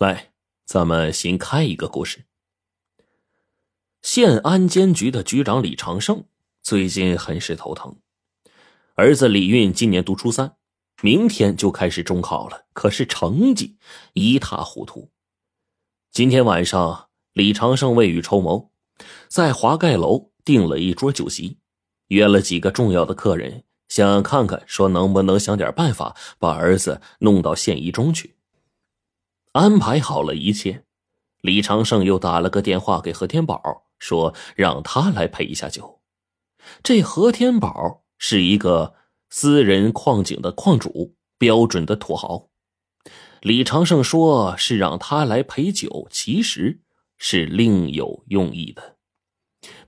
来，咱们新开一个故事。县安监局的局长李长胜最近很是头疼，儿子李运今年读初三，明天就开始中考了，可是成绩一塌糊涂。今天晚上，李长胜未雨绸缪，在华盖楼订了一桌酒席，约了几个重要的客人，想看看说能不能想点办法把儿子弄到县一中去。安排好了一切，李长胜又打了个电话给何天宝，说让他来陪一下酒。这何天宝是一个私人矿井的矿主，标准的土豪。李长胜说是让他来陪酒，其实是另有用意的。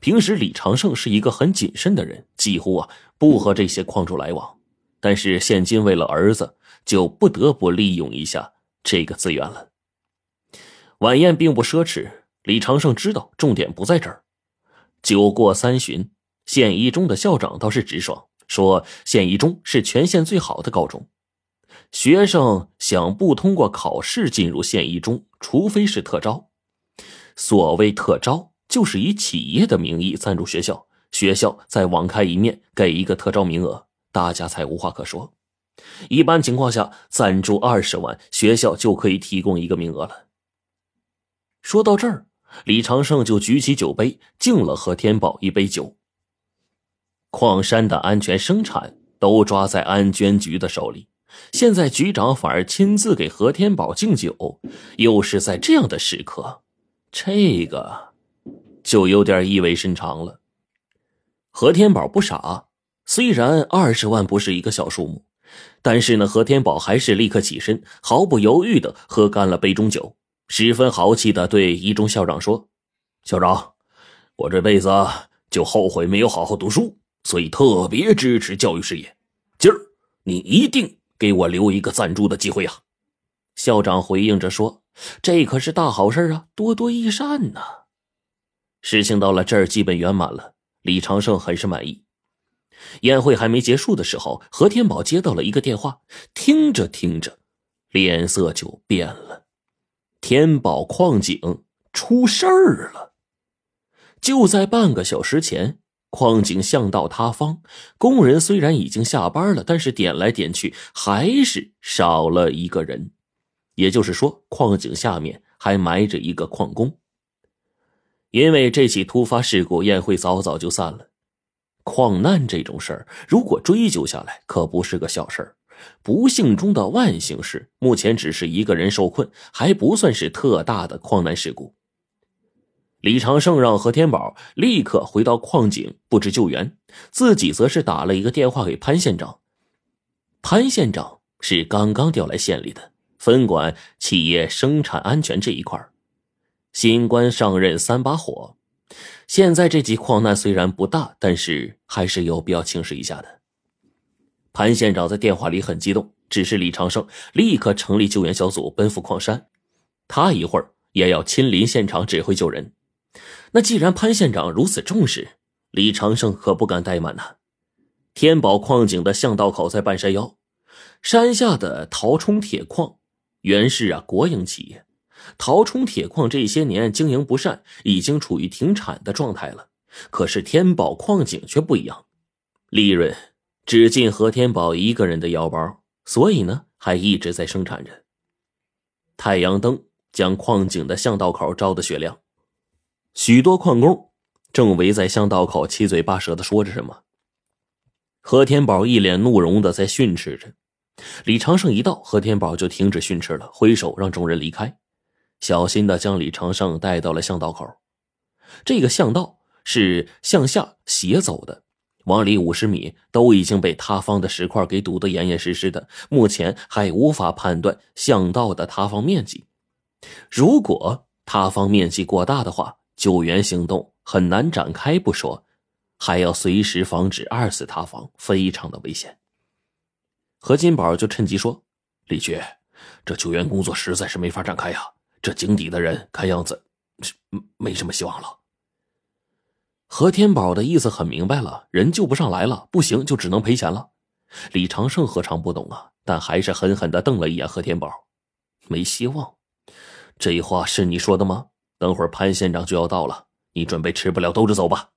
平时李长胜是一个很谨慎的人，几乎啊不和这些矿主来往。但是现今为了儿子，就不得不利用一下。这个资源了。晚宴并不奢侈，李长胜知道重点不在这儿。酒过三巡，县一中的校长倒是直爽，说县一中是全县最好的高中，学生想不通过考试进入县一中，除非是特招。所谓特招，就是以企业的名义赞助学校，学校再网开一面给一个特招名额，大家才无话可说。一般情况下，赞助二十万，学校就可以提供一个名额了。说到这儿，李长胜就举起酒杯敬了何天宝一杯酒。矿山的安全生产都抓在安监局的手里，现在局长反而亲自给何天宝敬酒，又是在这样的时刻，这个就有点意味深长了。何天宝不傻，虽然二十万不是一个小数目。但是呢，何天宝还是立刻起身，毫不犹豫的喝干了杯中酒，十分豪气的对一中校长说：“校长，我这辈子就后悔没有好好读书，所以特别支持教育事业。今儿你一定给我留一个赞助的机会啊！”校长回应着说：“这可是大好事啊，多多益善呐。”事情到了这儿，基本圆满了，李长胜很是满意。宴会还没结束的时候，何天宝接到了一个电话，听着听着，脸色就变了。天宝矿井出事儿了！就在半个小时前，矿井巷道塌方，工人虽然已经下班了，但是点来点去还是少了一个人，也就是说，矿井下面还埋着一个矿工。因为这起突发事故，宴会早早就散了。矿难这种事儿，如果追究下来，可不是个小事儿。不幸中的万幸是，目前只是一个人受困，还不算是特大的矿难事故。李长胜让何天宝立刻回到矿井布置救援，自己则是打了一个电话给潘县长。潘县长是刚刚调来县里的，分管企业生产安全这一块新官上任三把火。现在这起矿难虽然不大，但是还是有必要轻视一下的。潘县长在电话里很激动，指示李长胜立刻成立救援小组，奔赴矿山。他一会儿也要亲临现场指挥救人。那既然潘县长如此重视，李长胜可不敢怠慢呐。天宝矿井的巷道口在半山腰，山下的陶冲铁矿原是啊国营企业。陶冲铁矿这些年经营不善，已经处于停产的状态了。可是天宝矿井却不一样，利润只进何天宝一个人的腰包，所以呢，还一直在生产着。太阳灯将矿井的巷道口照得雪亮，许多矿工正围在巷道口，七嘴八舌的说着什么。何天宝一脸怒容的在训斥着。李长胜一到，何天宝就停止训斥了，挥手让众人离开。小心的将李长胜带到了巷道口，这个巷道是向下斜走的，往里五十米都已经被塌方的石块给堵得严严实实的，目前还无法判断巷道的塌方面积。如果塌方面积过大的话，救援行动很难展开不说，还要随时防止二次塌方，非常的危险。何金宝就趁机说：“李局，这救援工作实在是没法展开呀。”这井底的人看样子是没什么希望了。何天宝的意思很明白了，人救不上来了，不行就只能赔钱了。李长胜何尝不懂啊？但还是狠狠的瞪了一眼何天宝，没希望。这话是你说的吗？等会儿潘县长就要到了，你准备吃不了兜着走吧。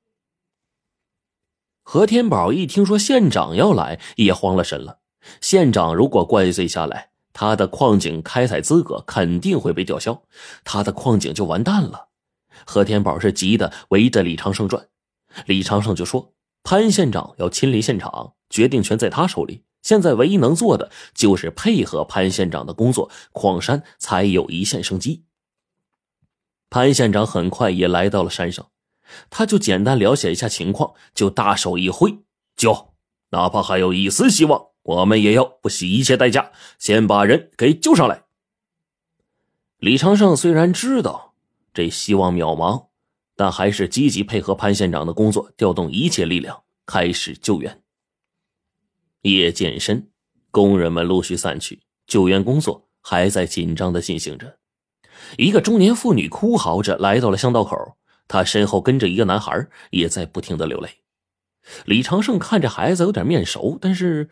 何天宝一听说县长要来，也慌了神了。县长如果怪罪下来，他的矿井开采资格肯定会被吊销，他的矿井就完蛋了。何天宝是急得围着李长胜转，李长胜就说：“潘县长要亲临现场，决定权在他手里。现在唯一能做的就是配合潘县长的工作，矿山才有一线生机。”潘县长很快也来到了山上。他就简单了解一下情况，就大手一挥，就！哪怕还有一丝希望，我们也要不惜一切代价，先把人给救上来。李长胜虽然知道这希望渺茫，但还是积极配合潘县长的工作，调动一切力量开始救援。夜渐深，工人们陆续散去，救援工作还在紧张的进行着。一个中年妇女哭嚎着来到了巷道口。他身后跟着一个男孩，也在不停的流泪。李长胜看着孩子有点面熟，但是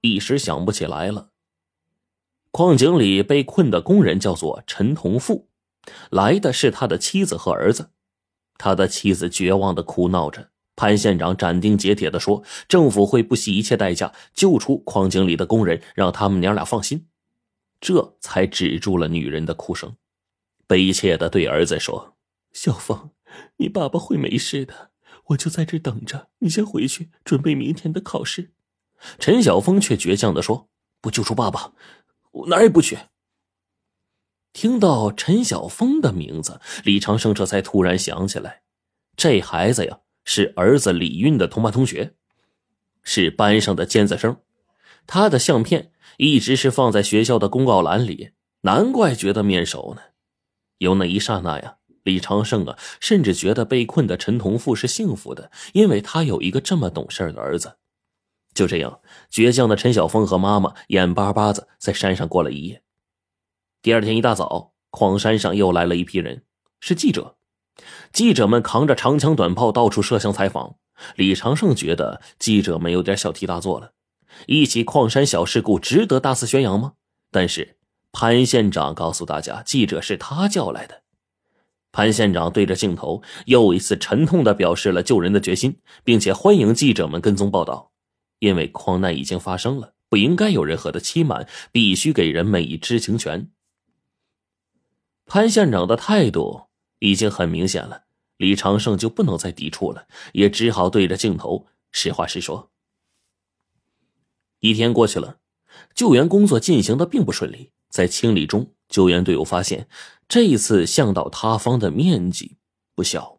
一时想不起来了。矿井里被困的工人叫做陈同富，来的是他的妻子和儿子。他的妻子绝望的哭闹着。潘县长斩钉截铁的说：“政府会不惜一切代价救出矿井里的工人，让他们娘俩放心。”这才止住了女人的哭声，悲切的对儿子说：“小凤。”你爸爸会没事的，我就在这等着。你先回去准备明天的考试。陈晓峰却倔强的说：“不救出爸爸，我哪儿也不去。”听到陈晓峰的名字，李长生这才突然想起来，这孩子呀是儿子李运的同班同学，是班上的尖子生。他的相片一直是放在学校的公告栏里，难怪觉得面熟呢。有那一刹那呀。李长胜啊，甚至觉得被困的陈同富是幸福的，因为他有一个这么懂事的儿子。就这样，倔强的陈晓峰和妈妈眼巴巴子在山上过了一夜。第二天一大早，矿山上又来了一批人，是记者。记者们扛着长枪短炮到处摄像采访。李长胜觉得记者们有点小题大做了，一起矿山小事故值得大肆宣扬吗？但是潘县长告诉大家，记者是他叫来的。潘县长对着镜头又一次沉痛的表示了救人的决心，并且欢迎记者们跟踪报道，因为矿难已经发生了，不应该有任何的欺瞒，必须给人们以知情权。潘县长的态度已经很明显了，李长胜就不能再抵触了，也只好对着镜头实话实说。一天过去了，救援工作进行的并不顺利，在清理中，救援队伍发现。这一次巷道塌方的面积不小，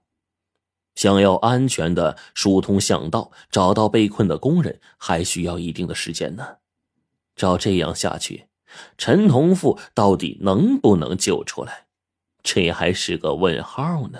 想要安全的疏通巷道，找到被困的工人，还需要一定的时间呢。照这样下去，陈同富到底能不能救出来？这还是个问号呢。